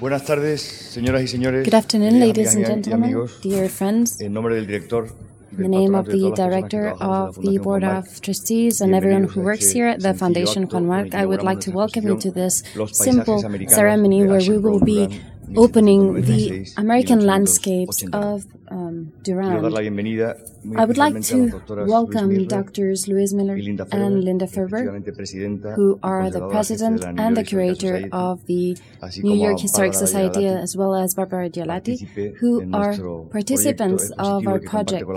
Buenas tardes, señoras y señores. Good afternoon, ladies and gentlemen, dear friends. En nombre del director in the name of the director of the Board of Trustees and everyone who works here at the Foundation Juan Marc, I would like to welcome you to this simple ceremony where we will be opening the American landscapes of um, Durand. I would like to welcome Doctors Luis Miller and Linda Ferber, who are the president and the curator of the New York Historic Society, as well as Barbara Diolati, who are participants of our project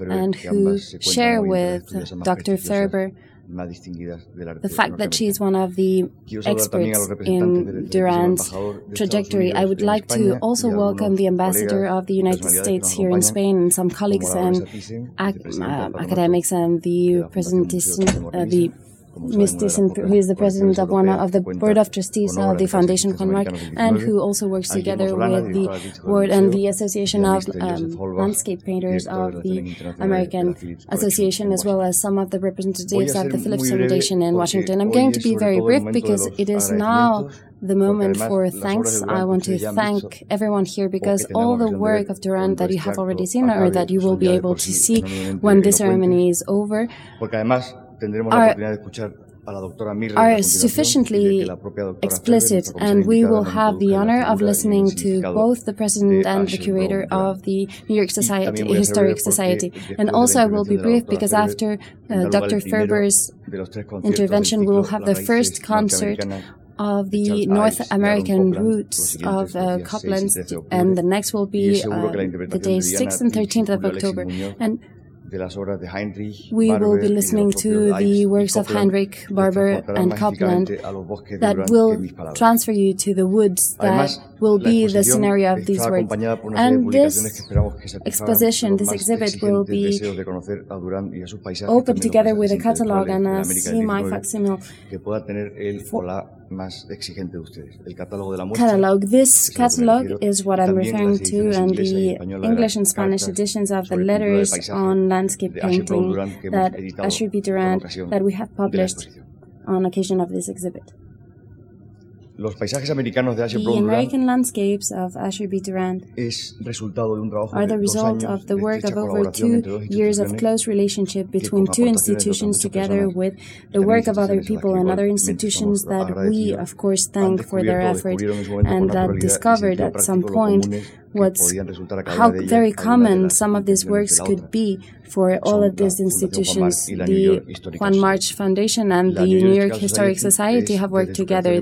and who share with Dr. Ferber más distinguidas del arte. The fact that she is one of the experts in Duran's trajectory, I would like to also welcome the ambassador of the United States here in Spain and some colleagues and ac uh, academics and the presentation, uh, the Mistisen, who is the president of one of the board of trustees of the Foundation Conmark, and who also works together with the board and the Association of um, Landscape Painters of the American Association, as well as some of the representatives of the Phillips Foundation in Washington. I'm going to be very brief because it is now the moment for thanks. I want to thank everyone here because all the work of Durand that you have already seen or that you will be able to see when this ceremony is over tendremos la oportunidad de escuchar are sufficiently explicit, and we will have the honor of listening to both the president and the curator of the New York Society, Historic Society. And also, I will be brief because after uh, Dr. Ferber's intervention, we will have the first concert of the North American roots of uh, Copland, and the next will be uh, the day 6th and 13th of October. And we will be listening to the works of Heinrich Barber and Copland that will transfer you to the woods that will be the scenario of these works. And this exposition, this exhibit will be open together with a catalogue and a semi facsimile más exigente de ustedes. El catálogo de la muestra, catalog. This catalog is what I'm referring to, and the English and Spanish editions of the letters on landscape painting that Ashur Durant that we have published on occasion of this exhibit. Los paisajes americanos de Asher the American landscapes of Asher B. Durand es resultado de un trabajo are the result of the work of over two years of close relationship between two institutions together with the work of other people and other institutions that we, of course, thank for their effort and that discovered at some point what's how very common some of these works could be for all of these institutions. The Juan March Foundation and the New York Historic Society have worked together.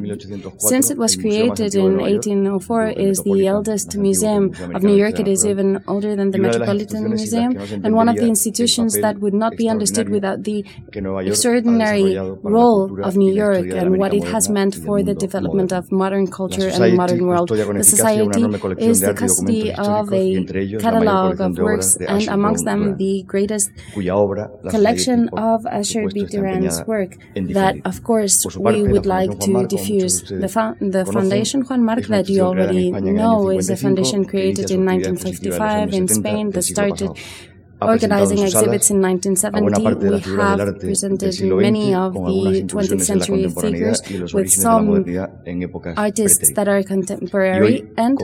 Since it was created in 1804, it is the eldest museum of New York. It is even older than the Metropolitan Museum and one of the institutions that would not be understood without the extraordinary role of New York and what it has meant for the development of modern culture and the modern world. The Society is the custody of a catalogue of works and amongst them the great greatest obra, collection of Asher B. Duran's work that, of course, we would like to diffuse. The, fa- the foundation Juan Marc that you already know is a foundation created in 1955 in Spain that started organizing exhibits in 1970, we have presented many of the 20th century figures with some artists that are contemporary, and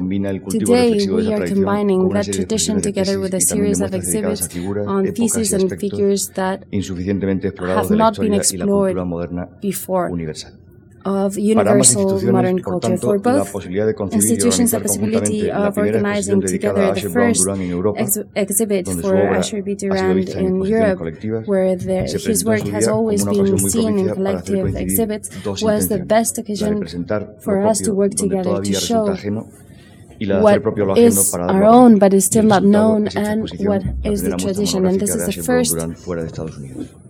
today we are combining that tradition together with a series of exhibits on pieces and figures that have not been explored before of universal modern culture. For both institutions, the possibility of organizing together the first ex exhibit for Asher B. Durand in Europe, where his work has always been seen in collective exhibits, was the best occasion for us to work together to show what is our own but is still not known and what is the tradition. And this is the first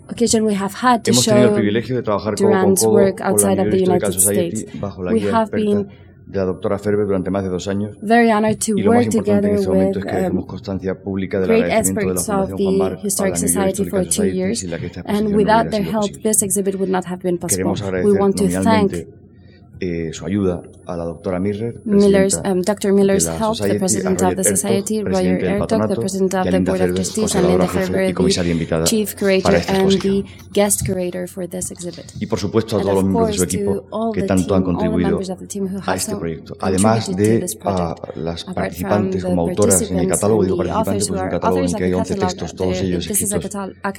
occasion we have had to Hemos show privilegio de trabajar con Durant's work outside of the United States. We have been de la doctora Ferber durante más de dos años. very honored to Y lo más work importante en together este momento with es que dejemos um, constancia pública del great agradecimiento de la of Fundación Juan Mar a la Historic York Society for two years, sin la que esta and exposición no without hubiera their help, posible. this exhibit would not have been possible. Queremos We agradecer want to thank eh, su ayuda a la doctora Miller, Miller's, um, Dr. Miller's de la help, the president of the Society, Roger Ertog, the president of the Board of Trustees, and Linda Ferber, the chief curator and the guest curator for this exhibit. Y por supuesto a todos los miembros de su equipo que tanto han contribuido a este proyecto. Además de a las participantes como autoras en el catálogo, digo participantes, pues who un catálogo en que hay the 11 catalog, textos, todos ellos escritos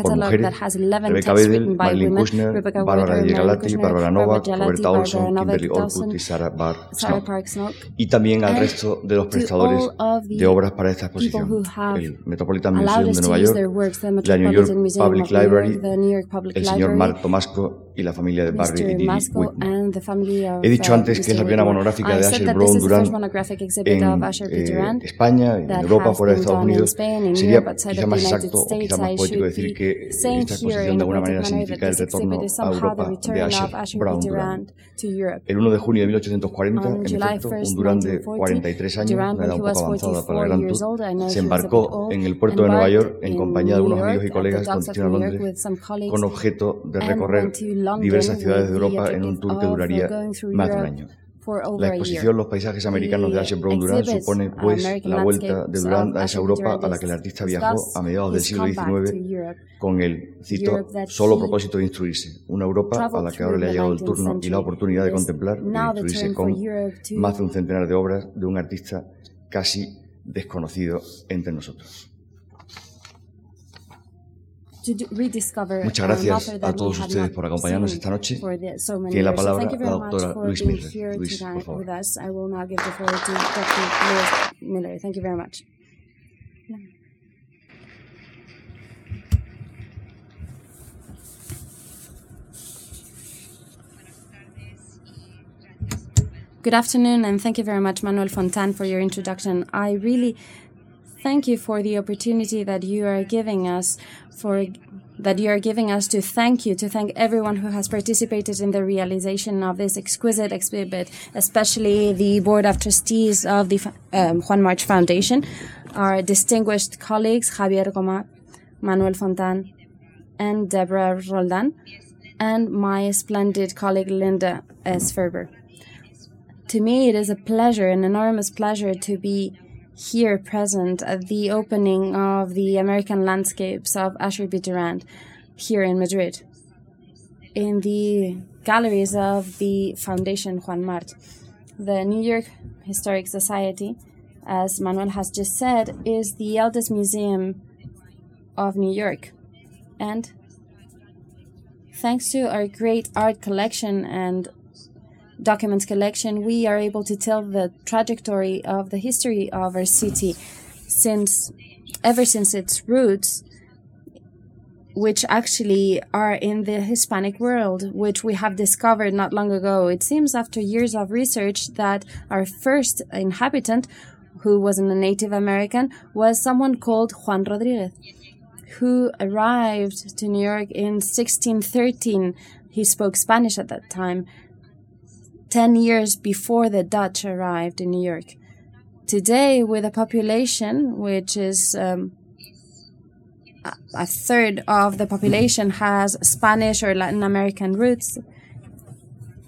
por mujeres, that has 11 Rebecca texts Bedel, written by Marilyn Kushner, Bárbara Wedder, Diego Marilyn Galati, Kushner, Barbara Barbara Novak, Roberta Olson, Kimberly Y Sarah. Park Snook, Y también al resto de los prestadores de obras para esta exposición. El Metropolitan Museum us de Nueva York, la New York Public Library, el señor Mark Tomasco y la familia de Barry y Mr. Didi family of, He dicho uh, antes que es la primera monográfica I de Asher Brown exhibit en eh, Durant España, en Europa, fuera de Estados Unidos. Spain, Sería quizá más exacto o quizá más poético decir que esta exposición de alguna manera significa el retorno a Europa de Asher Brown. Durant. El 1 de junio de 1840, On en efecto, 1st, un Durán de 1940, 43 años, Durant, una edad un poco avanzada para 44 el Gran Tour, se embarcó en el puerto de Nueva York en compañía de New unos amigos y colegas con destino a Londres con objeto de recorrer diversas ciudades de Europa en un tour que duraría más de un año. La exposición Los paisajes americanos de Asher Brown Durán exhibits, supone, uh, pues, la vuelta de Durán of a esa Europa Durant a la que el artista is viajó a mediados del siglo XIX con el, cito, solo propósito de instruirse. Una Europa a la que ahora le ha llegado el 19th turno y la oportunidad de contemplar y the instruirse con más de un centenar de obras de un artista casi desconocido entre nosotros. Muchas gracias a todos ustedes por acompañarnos esta noche. Tiene la palabra la doctora Luis Miller. Luis, por favor. Good afternoon, and thank you very much, Manuel Fontan, for your introduction. I really thank you for the opportunity that you are giving us for that you are giving us to thank you to thank everyone who has participated in the realization of this exquisite exhibit especially the board of trustees of the um, Juan March Foundation our distinguished colleagues Javier Goma Manuel Fontan and Deborah Roldan and my splendid colleague Linda S. Ferber to me, it is a pleasure, an enormous pleasure to be here present at the opening of the American landscapes of Asher B. Durand here in Madrid, in the galleries of the Foundation Juan Mart. The New York Historic Society, as Manuel has just said, is the eldest museum of New York. And thanks to our great art collection and documents collection, we are able to tell the trajectory of the history of our city since ever since its roots which actually are in the Hispanic world, which we have discovered not long ago. It seems after years of research that our first inhabitant, who was a Native American, was someone called Juan Rodriguez, who arrived to New York in 1613. He spoke Spanish at that time. 10 years before the Dutch arrived in New York. Today, with a population which is um, a, a third of the population has Spanish or Latin American roots,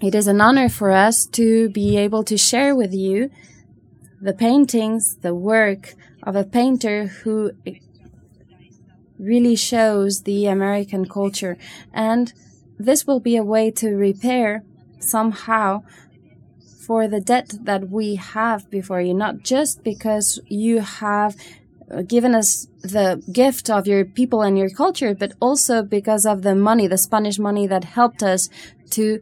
it is an honor for us to be able to share with you the paintings, the work of a painter who really shows the American culture. And this will be a way to repair somehow for the debt that we have before you, not just because you have given us the gift of your people and your culture, but also because of the money, the Spanish money that helped us to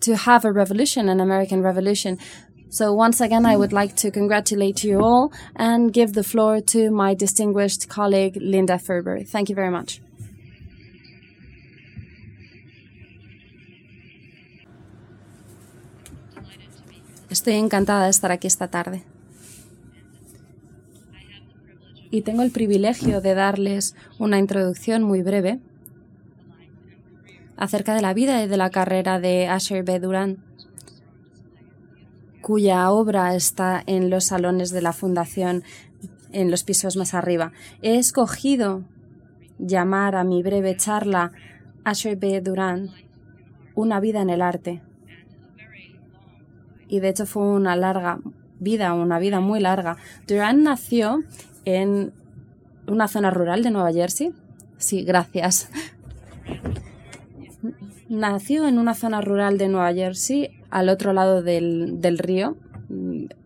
to have a revolution, an American revolution. So once again, I would like to congratulate you all and give the floor to my distinguished colleague, Linda Ferber. Thank you very much. Estoy encantada de estar aquí esta tarde. Y tengo el privilegio de darles una introducción muy breve acerca de la vida y de la carrera de Asher B. Durán, cuya obra está en los salones de la Fundación en los pisos más arriba. He escogido llamar a mi breve charla Asher B. Durán Una vida en el arte, y de hecho fue una larga vida, una vida muy larga. Durán nació en una zona rural de Nueva Jersey. Sí, gracias. Nació en una zona rural de Nueva Jersey, al otro lado del, del río,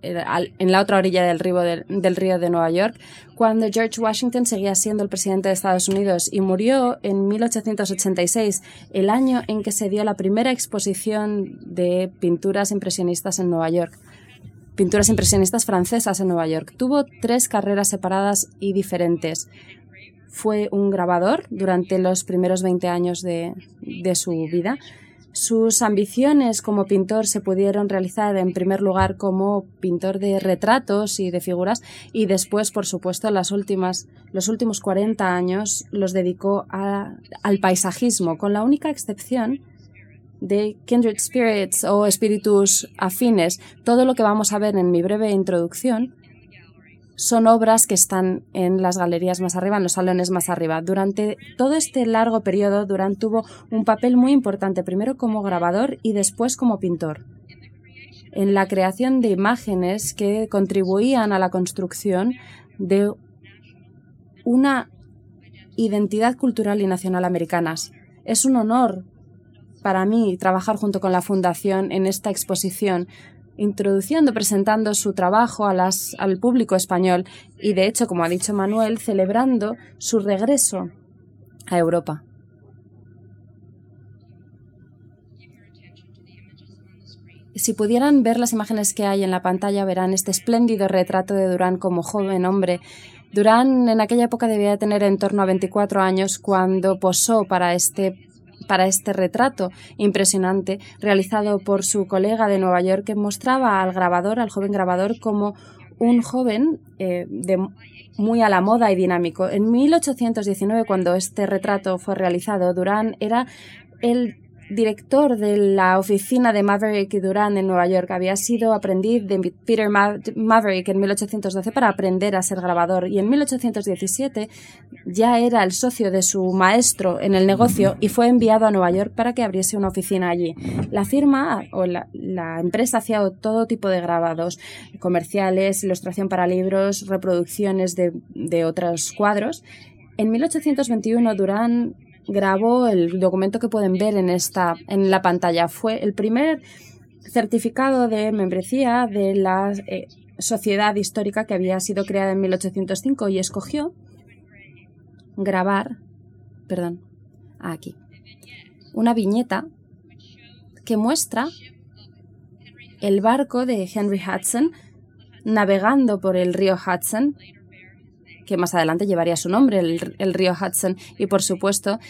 en la otra orilla del río, del, del río de Nueva York, cuando George Washington seguía siendo el presidente de Estados Unidos y murió en 1886, el año en que se dio la primera exposición de pinturas impresionistas en Nueva York pinturas impresionistas francesas en Nueva York. Tuvo tres carreras separadas y diferentes. Fue un grabador durante los primeros 20 años de, de su vida. Sus ambiciones como pintor se pudieron realizar en primer lugar como pintor de retratos y de figuras y después, por supuesto, las últimas, los últimos 40 años los dedicó a, al paisajismo, con la única excepción de Kindred Spirits o espíritus afines, todo lo que vamos a ver en mi breve introducción, son obras que están en las galerías más arriba, en los salones más arriba. Durante todo este largo periodo, Durán tuvo un papel muy importante, primero como grabador y después como pintor, en la creación de imágenes que contribuían a la construcción de una identidad cultural y nacional americanas. Es un honor para mí trabajar junto con la Fundación en esta exposición, introduciendo, presentando su trabajo al público español y, de hecho, como ha dicho Manuel, celebrando su regreso a Europa. Si pudieran ver las imágenes que hay en la pantalla, verán este espléndido retrato de Durán como joven hombre. Durán en aquella época debía tener en torno a 24 años cuando posó para este para este retrato impresionante realizado por su colega de Nueva York que mostraba al grabador, al joven grabador, como un joven eh, de muy a la moda y dinámico. En 1819, cuando este retrato fue realizado, Durán era el director de la oficina de Maverick y Durán en Nueva York. Había sido aprendiz de Peter Maverick en 1812 para aprender a ser grabador y en 1817 ya era el socio de su maestro en el negocio y fue enviado a Nueva York para que abriese una oficina allí. La firma o la, empresa hacía todo tipo de grabados comerciales, ilustración para libros, reproducciones de, de otros cuadros. En 1821 Durán grabó el documento que pueden ver en esta en la pantalla. Fue el primer certificado de membresía de la eh, sociedad histórica que había sido creada en 1805 y escogió grabar, perdón, aquí, una viñeta que muestra el barco de Henry Hudson navegando por el río Hudson que más adelante llevaría su nombre, el, río Hudson, y por supuesto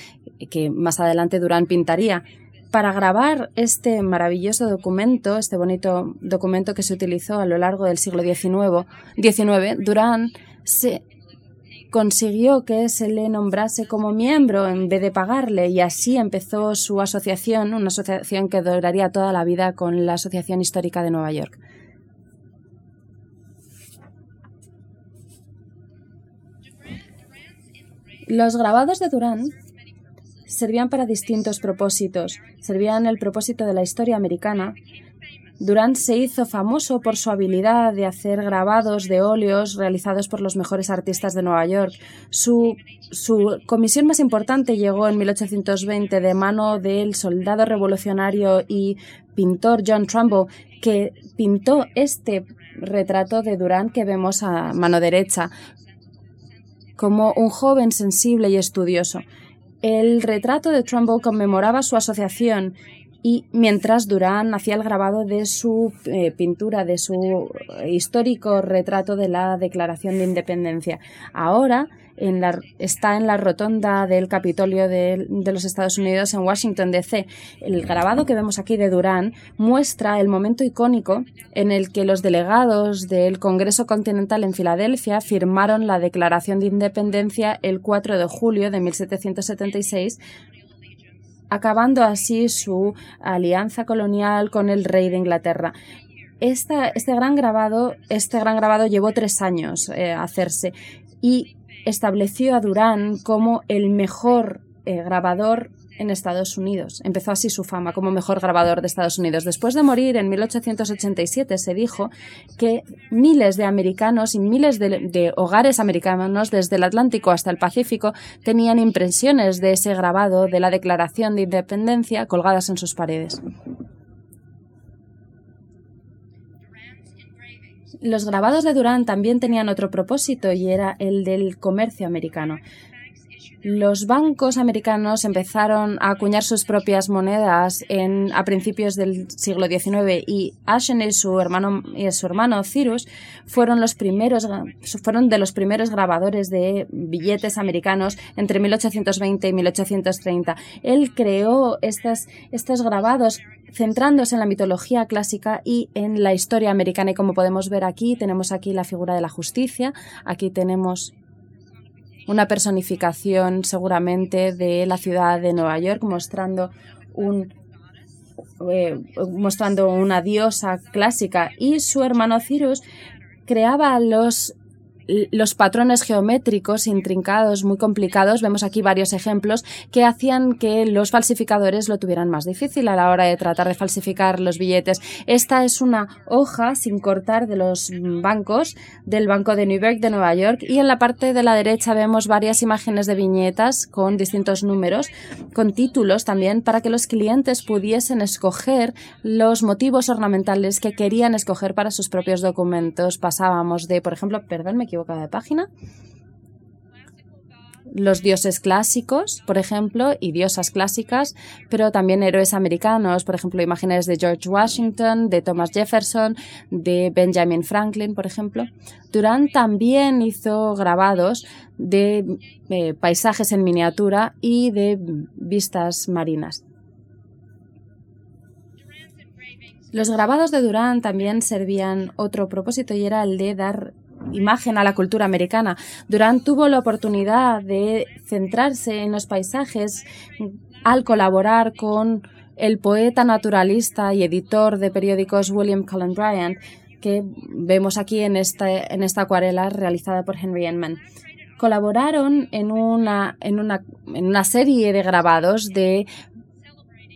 que más adelante Durán pintaría. Para grabar este maravilloso documento, este bonito documento que se utilizó a lo largo del siglo XIX, XIX Durán se consiguió que se le nombrase como miembro en vez de pagarle y así empezó su asociación, una asociación que duraría toda la vida con la Asociación Histórica de Nueva York. Los grabados de Durán servían para distintos propósitos. Servían el propósito de la historia americana. Durán se hizo famoso por su habilidad de hacer grabados de óleos realizados por los mejores artistas de Nueva York. Su, su comisión más importante llegó en 1820 de mano del soldado revolucionario y pintor John Trumbull, que pintó este retrato de Durán que vemos a mano derecha como un joven sensible y estudioso. El retrato de Trumbull conmemoraba su asociación y mientras Durán hacía el grabado de su eh, pintura, de su histórico retrato de la Declaración de Independencia. Ahora está en la rotonda del Capitolio de, los Estados Unidos en Washington, D.C. El grabado que vemos aquí de Durán muestra el momento icónico en el que los delegados del Congreso Continental en Filadelfia firmaron la Declaración de Independencia el 4 de julio de 1776 acabando así su alianza colonial con el rey de Inglaterra. Este gran grabado, este gran grabado llevó tres años eh, hacerse y estableció a Durán como el mejor eh, grabador en Estados Unidos. Empezó así su fama como mejor grabador de Estados Unidos. Después de morir en 1887 se dijo que miles de americanos y miles de, hogares americanos desde el Atlántico hasta el Pacífico tenían impresiones de ese grabado de la Declaración de Independencia colgadas en sus paredes. Los grabados de Durán también tenían otro propósito y era el del comercio americano los bancos americanos empezaron a acuñar sus propias monedas en, a principios del siglo XIX y Ashen y su hermano, y su hermano Cyrus fueron, los primeros, fueron de los primeros grabadores de billetes americanos entre 1820 y 1830. Él creó estas, estos grabados centrándose en la mitología clásica y en la historia americana. Y como podemos ver aquí, tenemos aquí la figura de la justicia, aquí tenemos una personificación seguramente de la ciudad de Nueva York, mostrando un eh, mostrando una diosa clásica. Y su hermano Cyrus creaba los los patrones geométricos intrincados, muy complicados, vemos aquí varios ejemplos, que hacían que los falsificadores lo tuvieran más difícil a la hora de tratar de falsificar los billetes. Esta es una hoja sin cortar de los bancos del Banco de New York de Nueva York y en la parte de la derecha vemos varias imágenes de viñetas con distintos números, con títulos también, para que los clientes pudiesen escoger los motivos ornamentales que querían escoger para sus propios documentos. Pasábamos de, por ejemplo, perdón, me de página. Los dioses clásicos, por ejemplo, y diosas clásicas, pero también héroes americanos, por ejemplo, imágenes de George Washington, de Thomas Jefferson, de Benjamin Franklin, por ejemplo. Durán también hizo grabados de eh, paisajes en miniatura y de vistas marinas. Los grabados de Durán también servían otro propósito y era el de dar imagen a la cultura americana. Durant tuvo la oportunidad de centrarse en los paisajes al colaborar con el poeta naturalista y editor de periódicos William Cullen Bryant, que vemos aquí en esta, en esta acuarela realizada por Henry Enman. Colaboraron en una, en, una, en una serie de grabados de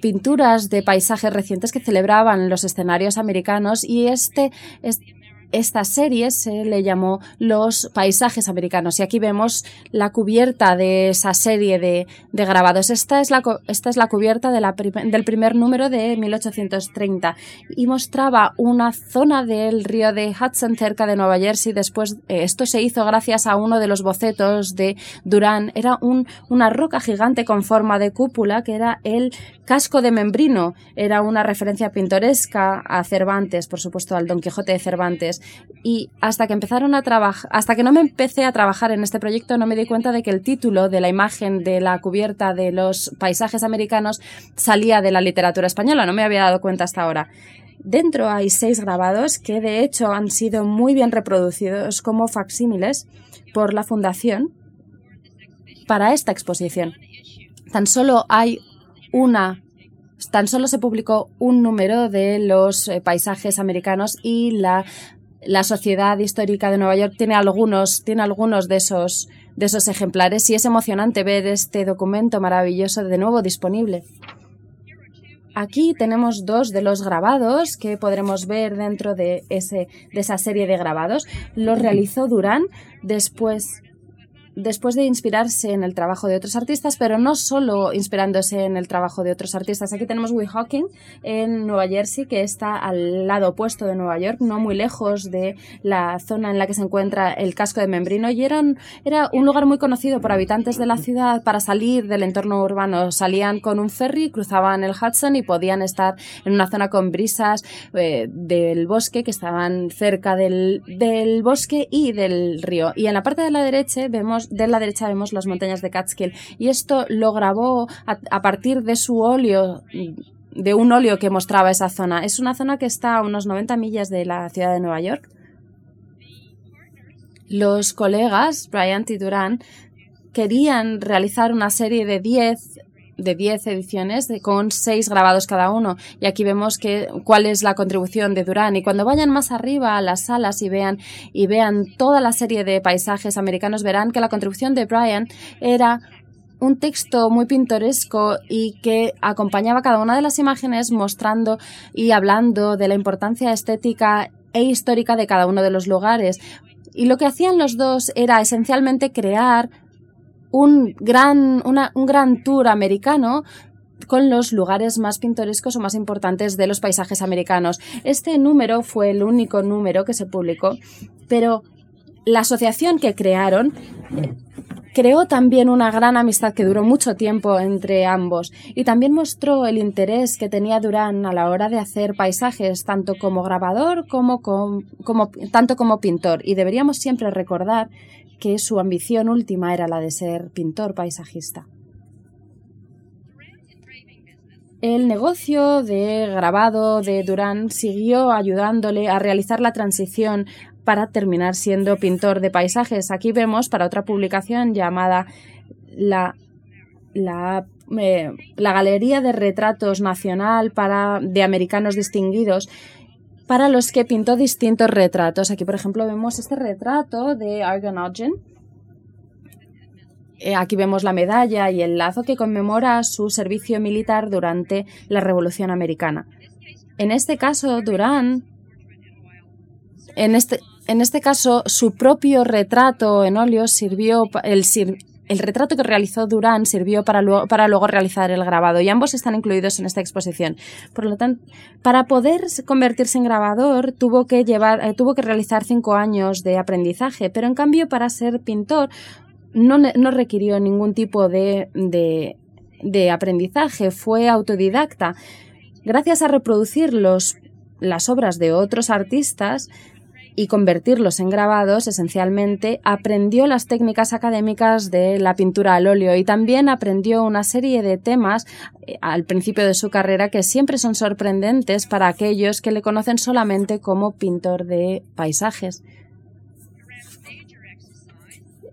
pinturas de paisajes recientes que celebraban los escenarios americanos y este, este esta serie se le llamó Los paisajes americanos y aquí vemos la cubierta de esa serie de, grabados. Esta es la, esta es la cubierta de del primer número de 1830 y mostraba una zona del río de Hudson cerca de Nueva Jersey. Después, eh, esto se hizo gracias a uno de los bocetos de Durán. Era un, una roca gigante con forma de cúpula que era el casco de Membrino. Era una referencia pintoresca a Cervantes, por supuesto, al Don Quijote de Cervantes y hasta que empezaron a trabajar, hasta que no me empecé a trabajar en este proyecto no me di cuenta de que el título de la imagen de la cubierta de los paisajes americanos salía de la literatura española, no me había dado cuenta hasta ahora. Dentro hay seis grabados que de hecho han sido muy bien reproducidos como facsímiles por la Fundación para esta exposición. Tan solo hay una tan solo se publicó un número de los eh, paisajes americanos y la la Sociedad Histórica de Nueva York tiene algunos, tiene algunos de esos, de esos ejemplares y es emocionante ver este documento maravilloso de nuevo disponible. Aquí tenemos dos de los grabados que podremos ver dentro de, ese, de esa serie de grabados. Los realizó Durán después después de inspirarse en el trabajo de otros artistas, pero no solo inspirándose en el trabajo de otros artistas. Aquí tenemos Weehawken en Nueva Jersey, que está al lado opuesto de Nueva York, no muy lejos de la zona en la que se encuentra el casco de Membrino, y era un lugar muy conocido por habitantes de la ciudad para salir del entorno urbano. Salían con un ferry, cruzaban el Hudson y podían estar en una zona con brisas eh, del bosque, que estaban cerca del, del bosque y del río. Y en la parte de la derecha vemos de la derecha vemos las montañas de Catskill y esto lo grabó a, partir de su óleo de un óleo que mostraba esa zona. Es una zona que está a unos 90 millas de la ciudad de Nueva York. Los colegas, Bryant y Duran, querían realizar una serie de 10 de 10 ediciones con 6 grabados cada uno. Y aquí vemos que, cuál es la contribución de Durán. Y cuando vayan más arriba a las salas y vean, y vean toda la serie de paisajes americanos, verán que la contribución de Brian era un texto muy pintoresco y que acompañaba cada una de las imágenes mostrando y hablando de la importancia estética e histórica de cada uno de los lugares. Y lo que hacían los dos era esencialmente crear un gran, un gran tour americano con los lugares más pintorescos o más importantes de los paisajes americanos. Este número fue el único número que se publicó, pero la asociación que crearon creó también una gran amistad que duró mucho tiempo entre ambos y también mostró el interés que tenía Durán a la hora de hacer paisajes tanto como grabador como, como tanto como pintor y deberíamos siempre recordar que su ambición última era la de ser pintor paisajista. El negocio de grabado de Durán siguió ayudándole a realizar la transición para terminar siendo pintor de paisajes. Aquí vemos para otra publicación llamada la, la, eh, la Galería de Retratos Nacional para, de Americanos Distinguidos para los que pintó distintos retratos. Aquí, por ejemplo, vemos este retrato de Argon eh, aquí vemos la medalla y el lazo que conmemora su servicio militar durante la Revolución Americana. En este caso, Durán, en este, en este caso, su propio retrato en óleo sirvió, el, el retrato que realizó Durán sirvió para luego, para luego realizar el grabado y ambos están incluidos en esta exposición. Por lo tanto, para poder convertirse en grabador tuvo que llevar, eh, tuvo que realizar cinco años de aprendizaje, pero en cambio para ser pintor no, no requirió ningún tipo de, de, de, aprendizaje, fue autodidacta. Gracias a reproducir los, las obras de otros artistas y convertirlos en grabados, esencialmente aprendió las técnicas académicas de la pintura al óleo y también aprendió una serie de temas eh, al principio de su carrera que siempre son sorprendentes para aquellos que le conocen solamente como pintor de paisajes.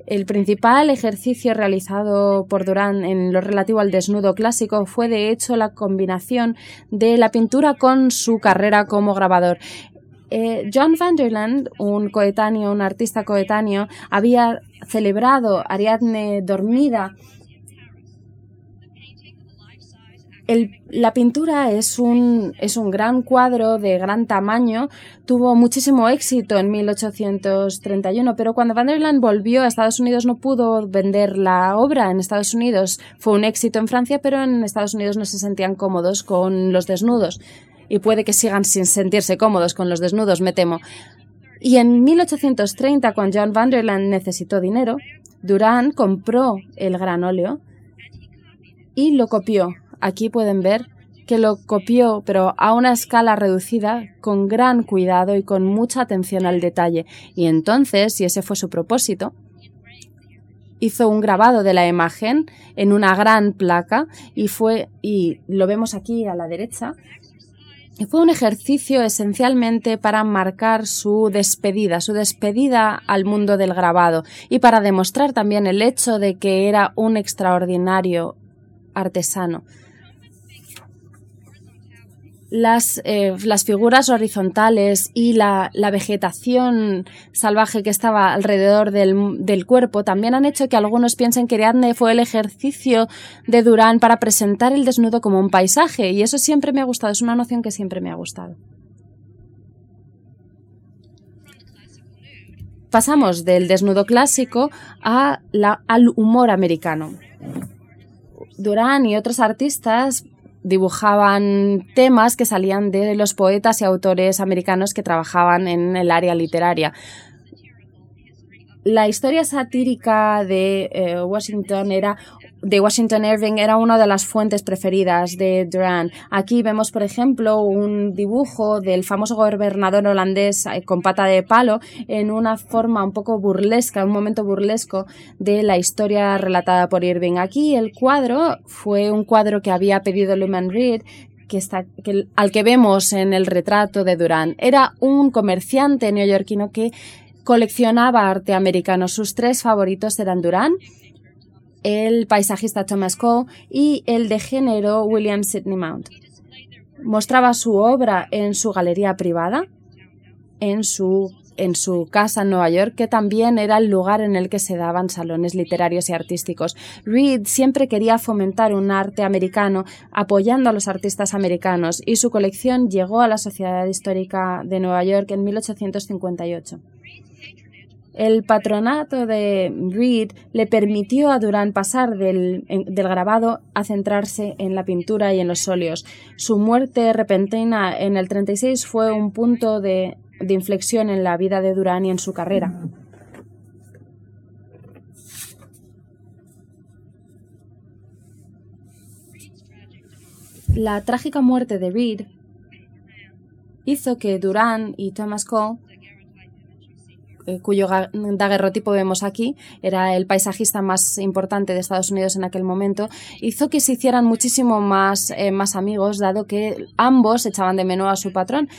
El principal ejercicio realizado por Durán en lo relativo al desnudo clásico fue de hecho la combinación de la pintura con su carrera como grabador. Eh, John Vanderland, un coetáneo, un artista coetáneo, había celebrado Ariadne dormida la pintura es un, es un gran cuadro de gran tamaño, tuvo muchísimo éxito en 1831, pero cuando Van der Land volvió a Estados Unidos no pudo vender la obra en Estados Unidos. Fue un éxito en Francia, pero en Estados Unidos no se sentían cómodos con los desnudos. Y puede que sigan sin sentirse cómodos con los desnudos, me temo. Y en 1830, cuando John Van der Land necesitó dinero, Durán compró el gran óleo y lo copió Aquí pueden ver que lo copió, pero a una escala reducida, con gran cuidado y con mucha atención al detalle. Y entonces, si ese fue su propósito, hizo un grabado de la imagen en una gran placa y fue, y lo vemos aquí a la derecha, y fue un ejercicio esencialmente para marcar su despedida, su despedida al mundo del grabado y para demostrar también el hecho de que era un extraordinario artesano las, eh, las figuras horizontales y la, la, vegetación salvaje que estaba alrededor del, del, cuerpo también han hecho que algunos piensen que Ariadne fue el ejercicio de Durán para presentar el desnudo como un paisaje y eso siempre me ha gustado, es una noción que siempre me ha gustado. Pasamos del desnudo clásico a la, al humor americano. Durán y otros artistas dibujaban temas que salían de los poetas y autores americanos que trabajaban en el área literaria. La historia satírica de eh, Washington era de Washington Irving era una de las fuentes preferidas de Durant. Aquí vemos, por ejemplo, un dibujo del famoso gobernador holandés eh, con pata de palo en una forma un poco burlesca, un momento burlesco de la historia relatada por Irving. Aquí el cuadro fue un cuadro que había pedido Luman Reed que está, que, al que vemos en el retrato de Durant. Era un comerciante neoyorquino que coleccionaba arte americano. Sus tres favoritos eran Durant, el paisajista Thomas Cole y el de género William Sidney Mount. Mostraba su obra en su galería privada, en su en su casa en Nueva York, que también era el lugar en el que se daban salones literarios y artísticos. Reed siempre quería fomentar un arte americano, apoyando a los artistas americanos, y su colección llegó a la Sociedad Histórica de Nueva York en 1858. El patronato de Reed le permitió a Durán pasar del, del, grabado a centrarse en la pintura y en los óleos. Su muerte repentina en el 36 fue un punto de, de inflexión en la vida de Durán y en su carrera. La trágica muerte de Reed hizo que Durán y Thomas Cole cuyo daguerrotipo vemos aquí, era el paisajista más importante de Estados Unidos en aquel momento, hizo que se hicieran muchísimo más, eh, más amigos, dado que ambos echaban de menos a su patrón.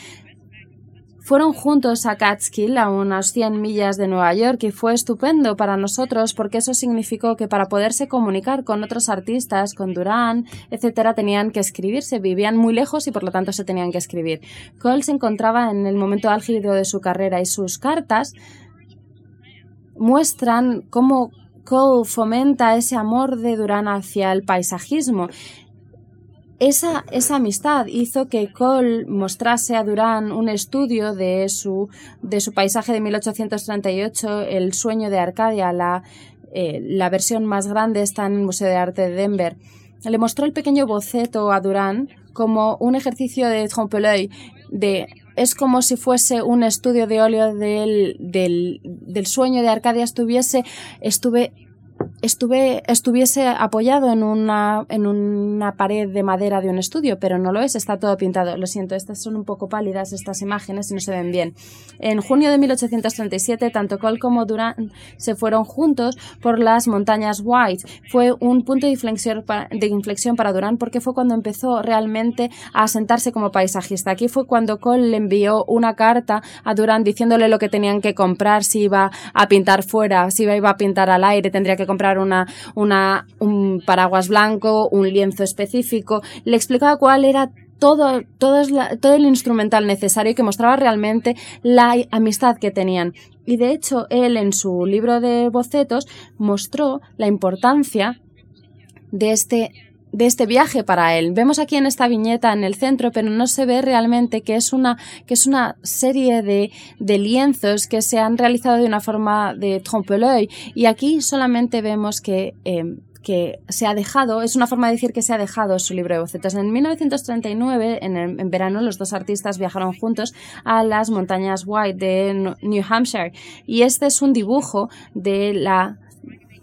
Fueron juntos a Catskill, a unas 100 millas de Nueva York, y fue estupendo para nosotros porque eso significó que para poderse comunicar con otros artistas, con Durán, etcétera, tenían que escribirse. Vivían muy lejos y por lo tanto se tenían que escribir. Cole se encontraba en el momento álgido de su carrera y sus cartas muestran cómo Cole fomenta ese amor de Durán hacia el paisajismo esa, esa amistad hizo que Cole mostrase a Durán un estudio de su, de su paisaje de 1838, El sueño de Arcadia, la, eh, la versión más grande está en el Museo de Arte de Denver. Le mostró el pequeño boceto a Durán como un ejercicio de trompe de es como si fuese un estudio de óleo del, del, del sueño de Arcadia estuviese, estuve estuve, estuviese apoyado en una, en una pared de madera de un estudio, pero no lo es, está todo pintado. Lo siento, estas son un poco pálidas estas imágenes y no se ven bien. En junio de 1837, tanto Cole como Durant se fueron juntos por las montañas White. Fue un punto de inflexión para, de inflexión para porque fue cuando empezó realmente a asentarse como paisajista. Aquí fue cuando Cole le envió una carta a Durant diciéndole lo que tenían que comprar, si iba a pintar fuera, si iba a pintar al aire, tendría que comprar una, una, un paraguas blanco, un lienzo específico, le explicaba cuál era todo, todo, todo, el instrumental necesario que mostraba realmente la amistad que tenían. Y de hecho, él en su libro de bocetos mostró la importancia de este de este viaje para él. Vemos aquí en esta viñeta en el centro, pero no se ve realmente que es una, que es una serie de, de lienzos que se han realizado de una forma de trompe-l'œil. Y aquí solamente vemos que, eh, que se ha dejado, es una forma de decir que se ha dejado su libro de bocetos. En 1939, en, en, verano, los dos artistas viajaron juntos a las montañas White de New Hampshire. Y este es un dibujo de la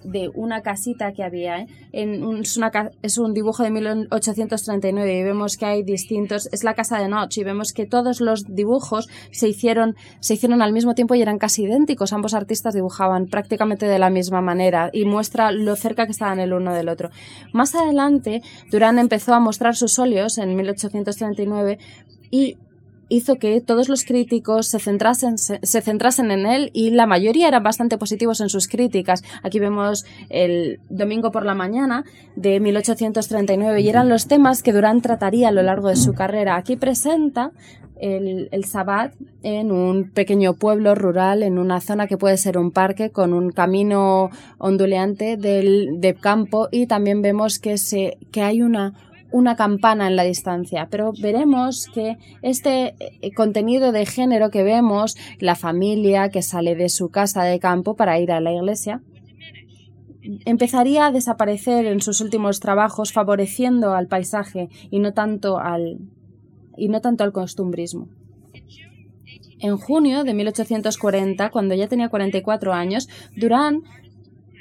de una casita que había. ¿eh? En un, es, una, es, un dibujo de 1839 y vemos que hay distintos. Es la casa de noche y vemos que todos los dibujos se hicieron, se hicieron al mismo tiempo y eran casi idénticos. Ambos artistas dibujaban prácticamente de la misma manera y muestra lo cerca que estaban el uno del otro. Más adelante, Durán empezó a mostrar sus óleos en 1839 y hizo que todos los críticos se centrasen, se, centrasen en él y la mayoría eran bastante positivos en sus críticas. Aquí vemos el domingo por la mañana de 1839 y eran los temas que Durán trataría a lo largo de su carrera. Aquí presenta el, el Sabbat en un pequeño pueblo rural, en una zona que puede ser un parque con un camino onduleante del, de campo y también vemos que, se, que hay una una campana en la distancia, pero veremos que este eh, contenido de género que vemos, la familia que sale de su casa de campo para ir a la iglesia, empezaría a desaparecer en sus últimos trabajos favoreciendo al paisaje y no tanto al y no tanto al costumbrismo. En junio de 1840, cuando ya tenía 44 años, Durán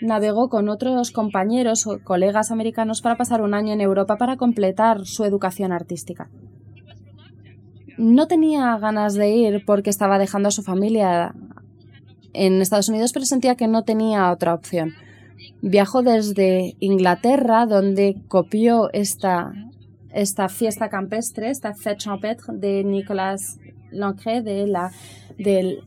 navegó con otros compañeros o colegas americanos para pasar un año en Europa para completar su educación artística. No tenía ganas de ir porque estaba dejando a su familia en Estados Unidos, pero sentía que no tenía otra opción. Viajó desde Inglaterra, donde copió esta, esta fiesta campestre, esta fête champêtre de Nicolas Lancret, de la, del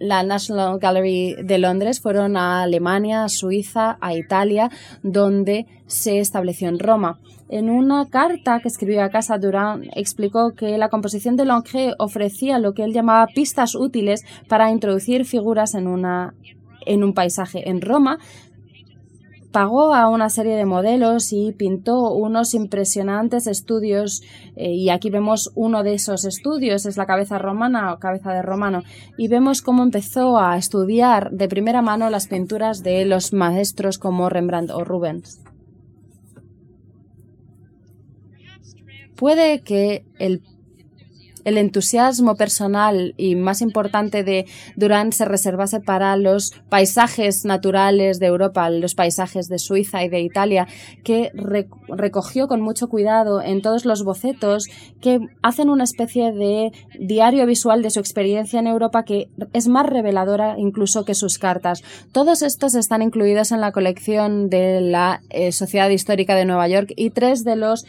la National Gallery de Londres, fueron a Alemania, a Suiza, a Italia, donde se estableció en Roma. En una carta que escribió a casa, Durán explicó que la composición de Longé ofrecía lo que él llamaba pistas útiles para introducir figuras en, una, en un paisaje. En Roma pagó a una serie de modelos y pintó unos impresionantes estudios eh, y aquí vemos uno de esos estudios, es la cabeza romana o cabeza de romano y vemos cómo empezó a estudiar de primera mano las pinturas de los maestros como Rembrandt o Rubens. Puede que el el entusiasmo personal y más importante de Durán se reservase para los paisajes naturales de Europa, los paisajes de Suiza y de Italia, que recogió con mucho cuidado en todos los bocetos que hacen una especie de diario visual de su experiencia en Europa que es más reveladora incluso que sus cartas. Todos estos están incluidos en la colección de la eh, Sociedad Histórica de Nueva York y tres de los,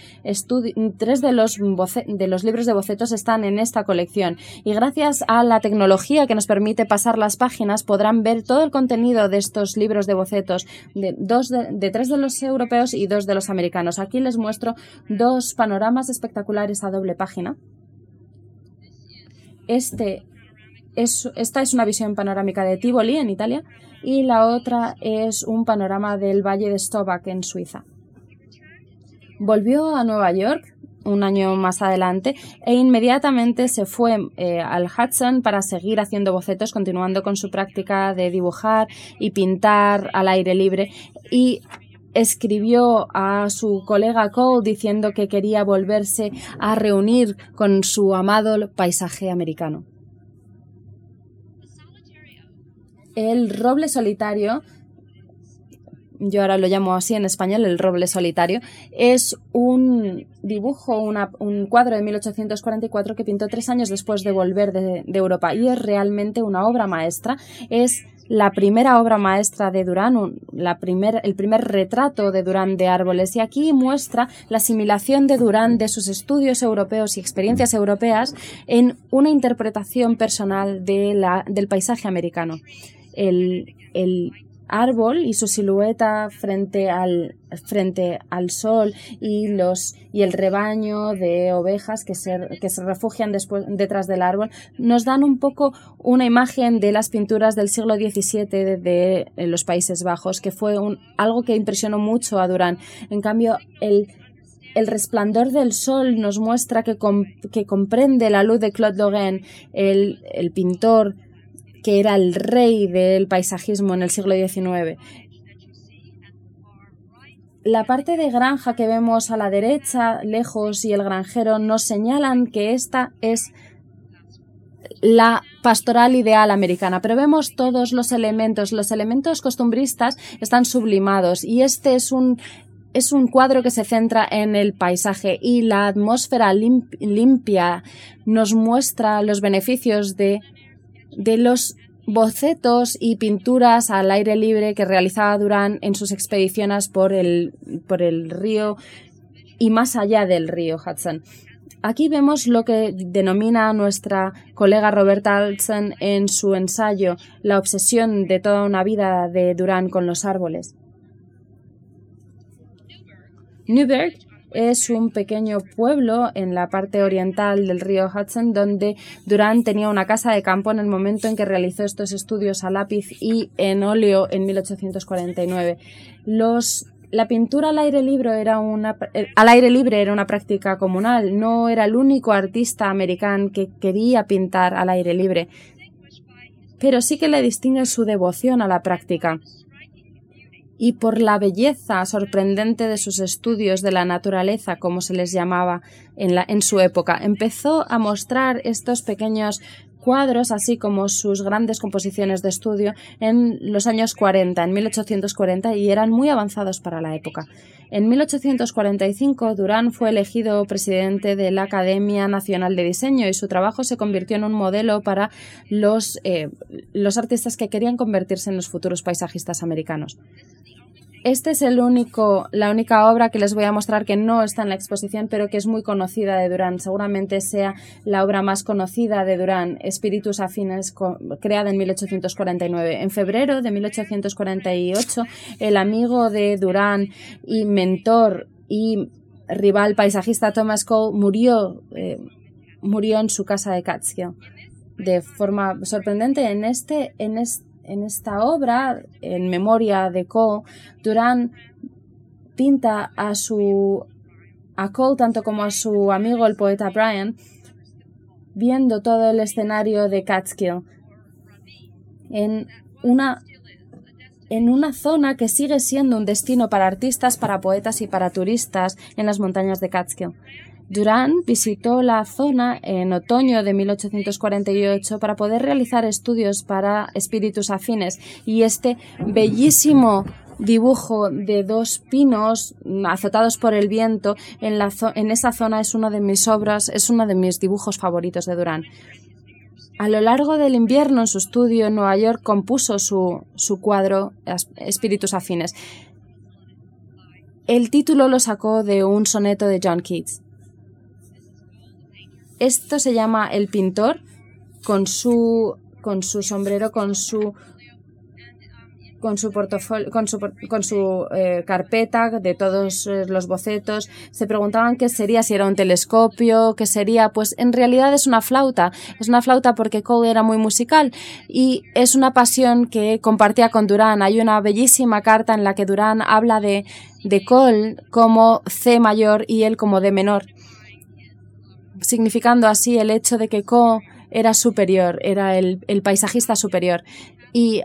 tres de los, de los libros de bocetos están en esta colección y gracias a la tecnología que nos permite pasar las páginas podrán ver todo el contenido de estos libros de bocetos de, dos de, tres de los europeos y dos de los americanos. Aquí les muestro dos panoramas espectaculares a doble página. Este es, esta es una visión panorámica de Tivoli en Italia y la otra es un panorama del Valle de Stobach en Suiza. Volvió a Nueva York un año más adelante e inmediatamente se fue eh, al Hudson para seguir haciendo bocetos, continuando con su práctica de dibujar y pintar al aire libre y escribió a su colega Cole diciendo que quería volverse a reunir con su amado paisaje americano. El roble solitario yo ahora lo llamo así en español, el roble solitario, es un dibujo, un cuadro de 1844 que pintó tres años después de volver de, Europa y es realmente una obra maestra. Es la primera obra maestra de Durán, la el primer retrato de Durán de árboles y aquí muestra la asimilación de Durán de sus estudios europeos y experiencias europeas en una interpretación personal de la, del paisaje americano. El, el árbol y su silueta frente al, frente al sol y, los, y el rebaño de ovejas que se, que se refugian después, detrás del árbol nos dan un poco una imagen de las pinturas del siglo XVII de, los Países Bajos, que fue un, algo que impresionó mucho a Durán. En cambio, el, el resplandor del sol nos muestra que, que comprende la luz de Claude Lorraine, el, el pintor que era el rey del paisajismo en el siglo XIX. La parte de granja que vemos a la derecha, lejos, y el granjero nos señalan que esta es la pastoral ideal americana, pero vemos todos los elementos, los elementos costumbristas están sublimados y este es un es un cuadro que se centra en el paisaje y la atmósfera limpia nos muestra los beneficios de de los bocetos y pinturas al aire libre que realizaba Durán en sus expediciones por el, por el río y más allá del río Hudson. Aquí vemos lo que denomina nuestra colega Roberta Alson en su ensayo La obsesión de toda una vida de Durán con los árboles. Newberg es un pequeño pueblo en la parte oriental del río Hudson donde Durán tenía una casa de campo en el momento en que realizó estos estudios a lápiz y en óleo en 1849. Los la pintura al aire libre era una eh, al aire libre era una práctica comunal, no era el único artista americano que quería pintar al aire libre, pero sí que le distingue su devoción a la práctica y por la belleza sorprendente de sus estudios de la naturaleza, como se les llamaba en, su época. Empezó a mostrar estos pequeños cuadros, así como sus grandes composiciones de estudio en los años 40, en 1840, y eran muy avanzados para la época. En 1845, Durán fue elegido presidente de la Academia Nacional de Diseño y su trabajo se convirtió en un modelo para los, eh, los artistas que querían convertirse en los futuros paisajistas americanos. Este es el único, la única obra que les voy a mostrar que no está en la exposición, pero que es muy conocida de Durán. Seguramente sea la obra más conocida de Durán, Espíritus Afines, creada en 1849. En febrero de 1848, el amigo de Durán y mentor y rival paisajista Thomas Cole murió, eh, murió en su casa de Catskill. De forma sorprendente, en este, en este en esta obra, en memoria de Cole, Durán pinta a su a Cole tanto como a su amigo el poeta Brian viendo todo el escenario de Catskill en una en una zona que sigue siendo un destino para artistas, para poetas y para turistas en las montañas de Catskill. Durán visitó la zona en otoño de 1848 para poder realizar estudios para espíritus afines y este bellísimo dibujo de dos pinos azotados por el viento en, esa zona es una de mis obras, es uno de mis dibujos favoritos de Durán. A lo largo del invierno en su estudio en Nueva York compuso su cuadro Espíritus afines. El título lo sacó de un soneto de John Keats. Esto se llama El Pintor, con su, con su sombrero, con su con su portafolio, con su, con su eh, carpeta de todos eh, los bocetos. Se preguntaban qué sería, si era un telescopio, qué sería. Pues en realidad es una flauta. Es una flauta porque Cole era muy musical y es una pasión que compartía con Durán. Hay una bellísima carta en la que Durán habla de, de Cole como C mayor y él como D menor significando así el hecho de que Co era superior, era el, paisajista superior. Y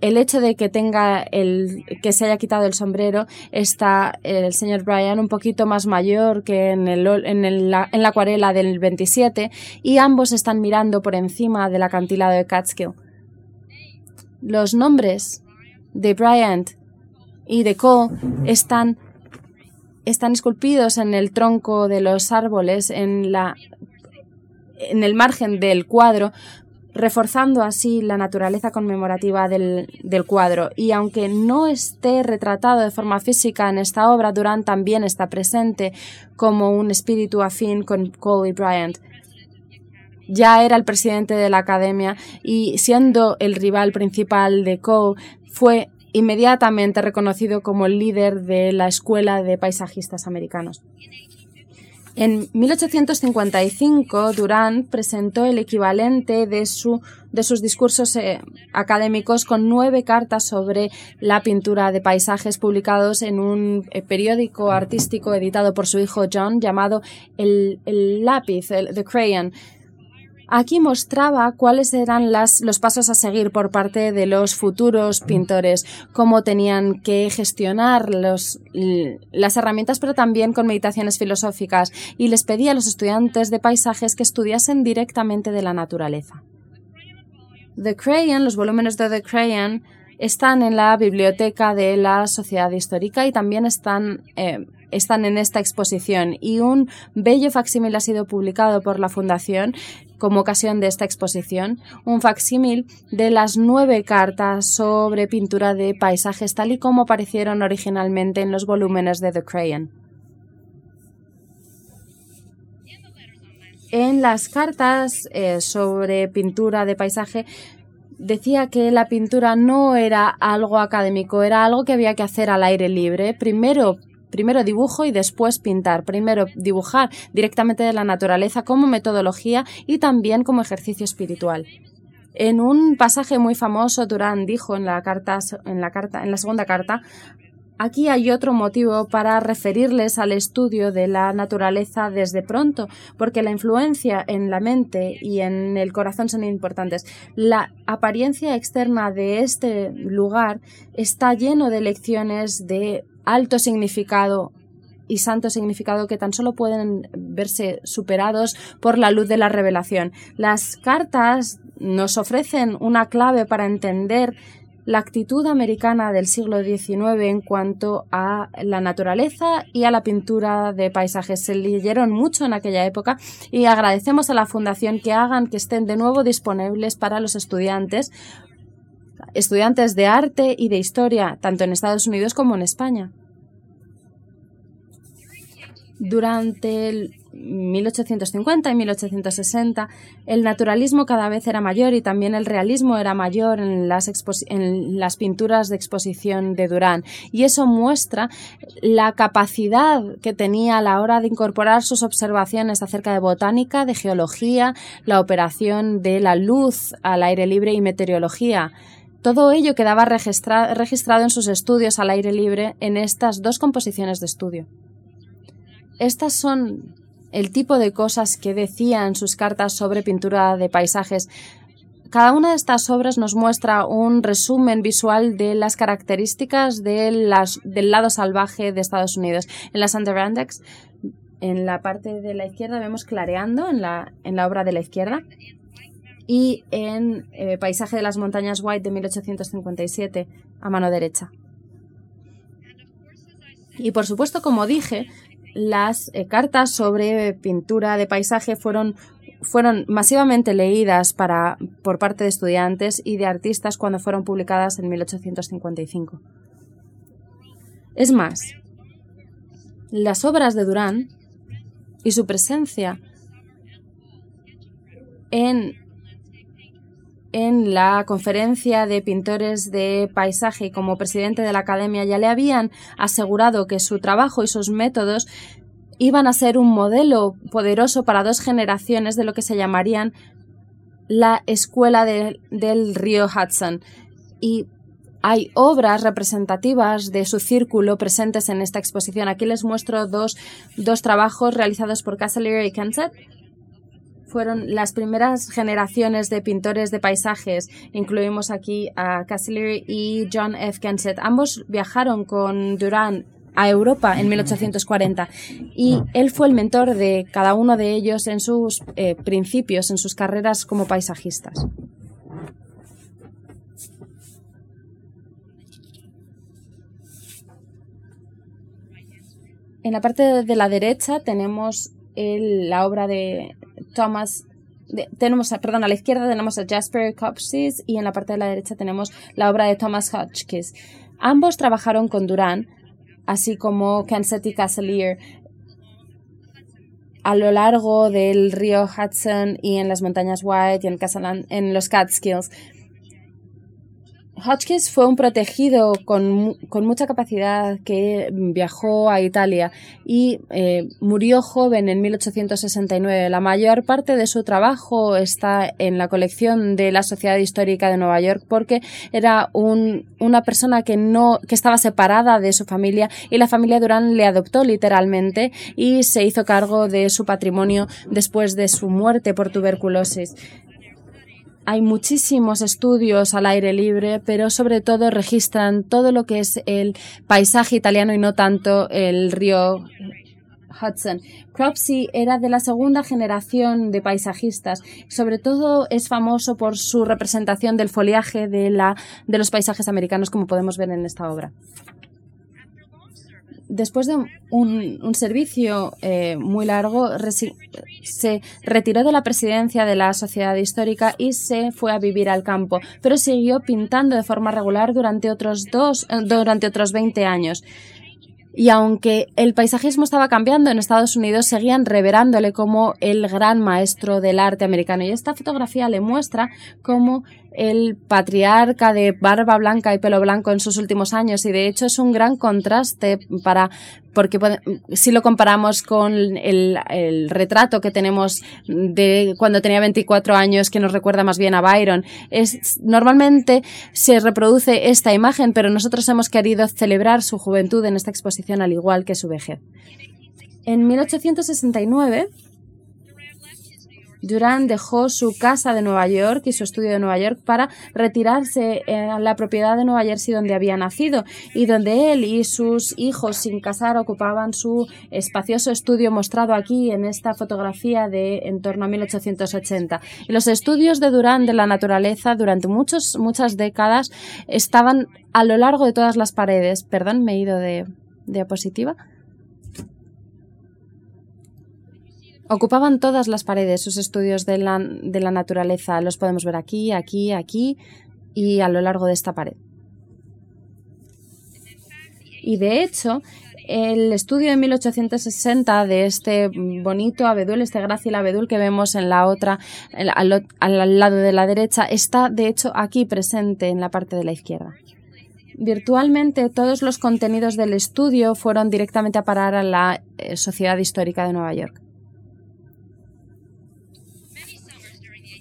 el hecho de que tenga el que se haya quitado el sombrero está el señor Brian un poquito más mayor que en, el, en, en la acuarela del 27 y ambos están mirando por encima del acantilado de Catskill. Los nombres de Bryant y de Co están están esculpidos en el tronco de los árboles, en, la, en el margen del cuadro, reforzando así la naturaleza conmemorativa del, del, cuadro. Y aunque no esté retratado de forma física en esta obra, Durant también está presente como un espíritu afín con Cole y Bryant. Ya era el presidente de la academia y siendo el rival principal de Cole, fue inmediatamente reconocido como el líder de la Escuela de Paisajistas Americanos. En 1855, Durán presentó el equivalente de, su, de sus discursos eh, académicos con nueve cartas sobre la pintura de paisajes publicados en un eh, periódico artístico editado por su hijo John llamado El, Lápiz, el, The Crayon, Aquí mostraba cuáles eran los pasos a seguir por parte de los futuros pintores, cómo tenían que gestionar las herramientas, pero también con meditaciones filosóficas, y les pedía a los estudiantes de paisajes que estudiasen directamente de la naturaleza. The Crayon, los volúmenes de The Crayon, están en la biblioteca de la Sociedad Histórica y también están eh, están en esta exposición y un bello facsímil ha sido publicado por la Fundación como ocasión de esta exposición, un facsímil de las nueve cartas sobre pintura de paisajes tal y como aparecieron originalmente en los volúmenes de The Crayon. En las cartas eh, sobre pintura de paisaje decía que la pintura no era algo académico, era algo que había que hacer al aire libre, primero primero dibujo y después pintar. Primero dibujar directamente de la naturaleza como metodología y también como ejercicio espiritual. En un pasaje muy famoso, Durán dijo en la carta, en la carta, en la segunda carta, Aquí hay otro motivo para referirles al estudio de la naturaleza desde pronto, porque la influencia en la mente y en el corazón son importantes. La apariencia externa de este lugar está lleno de lecciones de alto significado y santo significado que tan solo pueden verse superados por la luz de la revelación. Las cartas nos ofrecen una clave para entender la actitud americana del siglo XIX en cuanto a la naturaleza y a la pintura de paisajes. Se leyeron mucho en aquella época y agradecemos a la Fundación que hagan que estén de nuevo disponibles para los estudiantes estudiantes de arte y de historia, tanto en Estados Unidos como en España. Durante el 1850 y 1860 el naturalismo cada vez era mayor y también el realismo era mayor en las, en las pinturas de exposición de Durán. Y eso muestra la capacidad que tenía a la hora de incorporar sus observaciones acerca de botánica, de geología, la operación de la luz al aire libre y meteorología. Todo ello quedaba registrado en sus estudios al aire libre en estas dos composiciones de estudio. Estas son el tipo de cosas que decía en sus cartas sobre pintura de paisajes. Cada una de estas obras nos muestra un resumen visual de las características del lado salvaje de Estados Unidos. En las Adirondacks, en la parte de la izquierda, vemos clareando en la, en la obra de la izquierda. Y en eh, Paisaje de las Montañas White de 1857, a mano derecha. Y por supuesto, como dije, las eh, cartas sobre pintura de paisaje fueron, fueron masivamente leídas para, por parte de estudiantes y de artistas cuando fueron publicadas en 1855. Es más, las obras de Durán y su presencia en, en la conferencia de pintores de paisaje como presidente de la academia ya le habían asegurado que su trabajo y sus métodos iban a ser un modelo poderoso para dos generaciones de lo que se llamarían la escuela del río Hudson. Y hay obras representativas de su círculo presentes en esta exposición. Aquí les muestro dos, dos trabajos realizados por Casselier y Kensett. Fueron las primeras generaciones de pintores de paisajes. Incluimos aquí a Casselier y John F. Kensett. Ambos viajaron con Durán a Europa en 1840 y él fue el mentor de cada uno de ellos en sus eh, principios, en sus carreras como paisajistas. En la parte de la derecha tenemos la obra de Thomas tenemos, perdón, a la izquierda tenemos a Jasper Copsis y en la parte de la derecha tenemos la obra de Thomas Hotchkiss. Ambos trabajaron con Durán así como Kansas y Castlear a lo largo del río Hudson y en las montañas White y en, en los Catskills. Hotchkiss fue un protegido con, mucha capacidad que viajó a Italia y eh, murió joven en 1869. La mayor parte de su trabajo está en la colección de la Sociedad Histórica de Nueva York porque era una persona que no que estaba separada de su familia y la familia Durán le adoptó literalmente y se hizo cargo de su patrimonio después de su muerte por tuberculosis. Hay muchísimos estudios al aire libre, pero sobre todo registran todo lo que es el paisaje italiano y no tanto el río Hudson. Cropsey era de la segunda generación de paisajistas. Sobre todo es famoso por su representación del foliaje de, la, de los paisajes americanos, como podemos ver en esta obra después de un, servicio eh, muy largo, se retiró de la presidencia de la Sociedad Histórica y se fue a vivir al campo, pero siguió pintando de forma regular durante otros dos, eh, durante otros 20 años. Y aunque el paisajismo estaba cambiando en Estados Unidos, seguían reverándole como el gran maestro del arte americano. Y esta fotografía le muestra cómo el patriarca de barba blanca y pelo blanco en sus últimos años y de hecho es un gran contraste para porque si lo comparamos con el, retrato que tenemos de cuando tenía 24 años que nos recuerda más bien a Byron es normalmente se reproduce esta imagen pero nosotros hemos querido celebrar su juventud en esta exposición al igual que su vejez. En 1869 Durán dejó su casa de Nueva York y su estudio de Nueva York para retirarse a la propiedad de Nueva Jersey donde había nacido y donde él y sus hijos sin casar ocupaban su espacioso estudio mostrado aquí en esta fotografía de en torno a 1880. Y los estudios de Durán de la naturaleza durante muchos, muchas décadas estaban a lo largo de todas las paredes. Perdón, me he ido de diapositiva. Ocupaban todas las paredes sus estudios de la, de la naturaleza. Los podemos ver aquí, aquí, aquí. y a lo largo de esta pared. Y de hecho, el estudio de 1860 de este bonito abedul, este grácil abedul que vemos en la otra, al, al, lado de la derecha, está de hecho aquí presente en la parte de la izquierda. Virtualmente todos los contenidos del estudio fueron directamente a parar a la eh, Sociedad Histórica de Nueva York.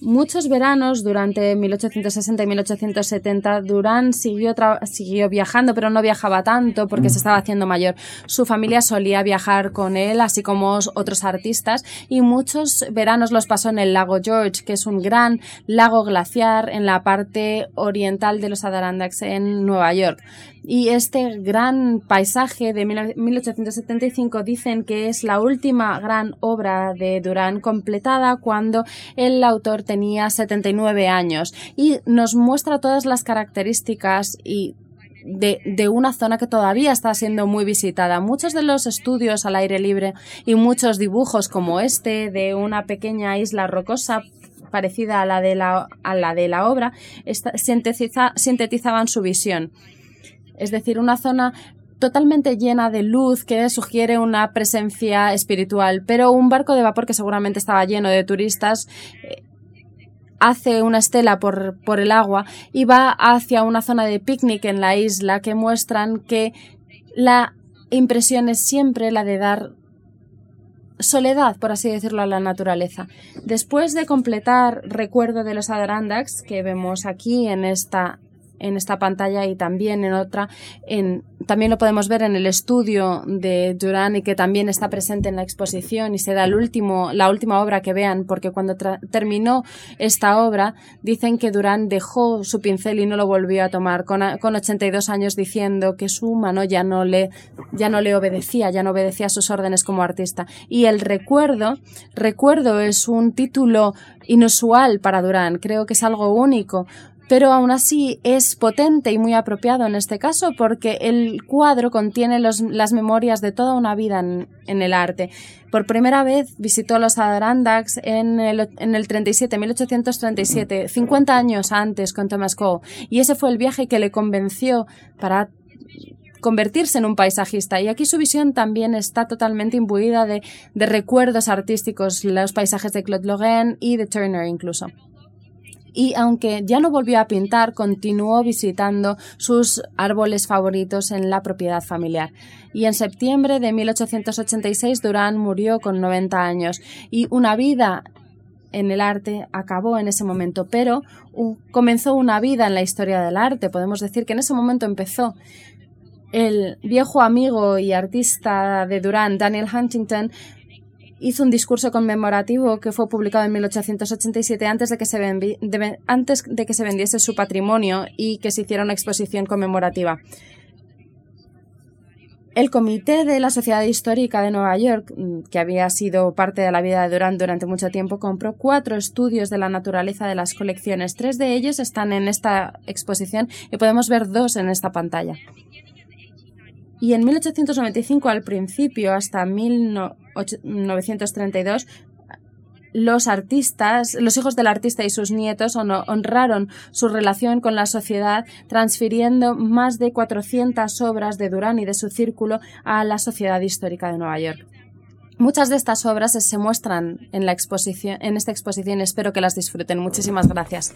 Muchos veranos durante 1860 y 1870 Durán siguió, siguió viajando, pero no viajaba tanto porque se estaba haciendo mayor. Su familia solía viajar con él, así como otros artistas, y muchos veranos los pasó en el lago George, que es un gran lago glaciar en la parte oriental de los Adirondacks en Nueva York. Y este gran paisaje de 1875 dicen que es la última gran obra de Durán completada cuando el autor tenía 79 años y nos muestra todas las características y de, de, una zona que todavía está siendo muy visitada. Muchos de los estudios al aire libre y muchos dibujos como este de una pequeña isla rocosa parecida a la de la, a la, de la obra sintetizaban su visión es decir, una zona totalmente llena de luz que sugiere una presencia espiritual, pero un barco de vapor que seguramente estaba lleno de turistas eh, hace una estela por, por el agua y va hacia una zona de picnic en la isla que muestran que la impresión es siempre la de dar soledad, por así decirlo, a la naturaleza. Después de completar Recuerdo de los Adirondacks, que vemos aquí en esta en esta pantalla y también en otra. En, también lo podemos ver en el estudio de Durán y que también está presente en la exposición y será el último, la última obra que vean porque cuando terminó esta obra dicen que Durán dejó su pincel y no lo volvió a tomar con, con 82 años diciendo que su mano ya no le ya no le obedecía, ya no obedecía sus órdenes como artista. Y el recuerdo, recuerdo es un título inusual para Durán, creo que es algo único pero aún así es potente y muy apropiado en este caso porque el cuadro contiene las memorias de toda una vida en, el arte. Por primera vez visitó los Adirondacks en el, en el 37, 1837, 50 años antes con Thomas Cole, y ese fue el viaje que le convenció para convertirse en un paisajista. Y aquí su visión también está totalmente imbuida de, de recuerdos artísticos, los paisajes de Claude Lorraine y de Turner incluso y aunque ya no volvió a pintar, continuó visitando sus árboles favoritos en la propiedad familiar. Y en septiembre de 1886 Durán murió con 90 años y una vida en el arte acabó en ese momento, pero comenzó una vida en la historia del arte. Podemos decir que en ese momento empezó. El viejo amigo y artista de Durán, Daniel Huntington, hizo un discurso conmemorativo que fue publicado en 1887 antes de que se, antes de que se vendiese su patrimonio y que se hiciera una exposición conmemorativa. El comité de la Sociedad Histórica de Nueva York, mm, que había sido parte de la vida de Durán durante mucho tiempo, compró cuatro estudios de la naturaleza de las colecciones. Tres de ellos están en esta exposición y podemos ver dos en esta pantalla. Y en 1895, al principio, hasta 1932, los artistas, los hijos del artista y sus nietos honraron su relación con la sociedad transfiriendo más de 400 obras de Durán y de su círculo a la Sociedad Histórica de Nueva York. Muchas de estas obras se muestran en, la exposición, en esta exposición. Espero que las disfruten. Muchísimas gracias.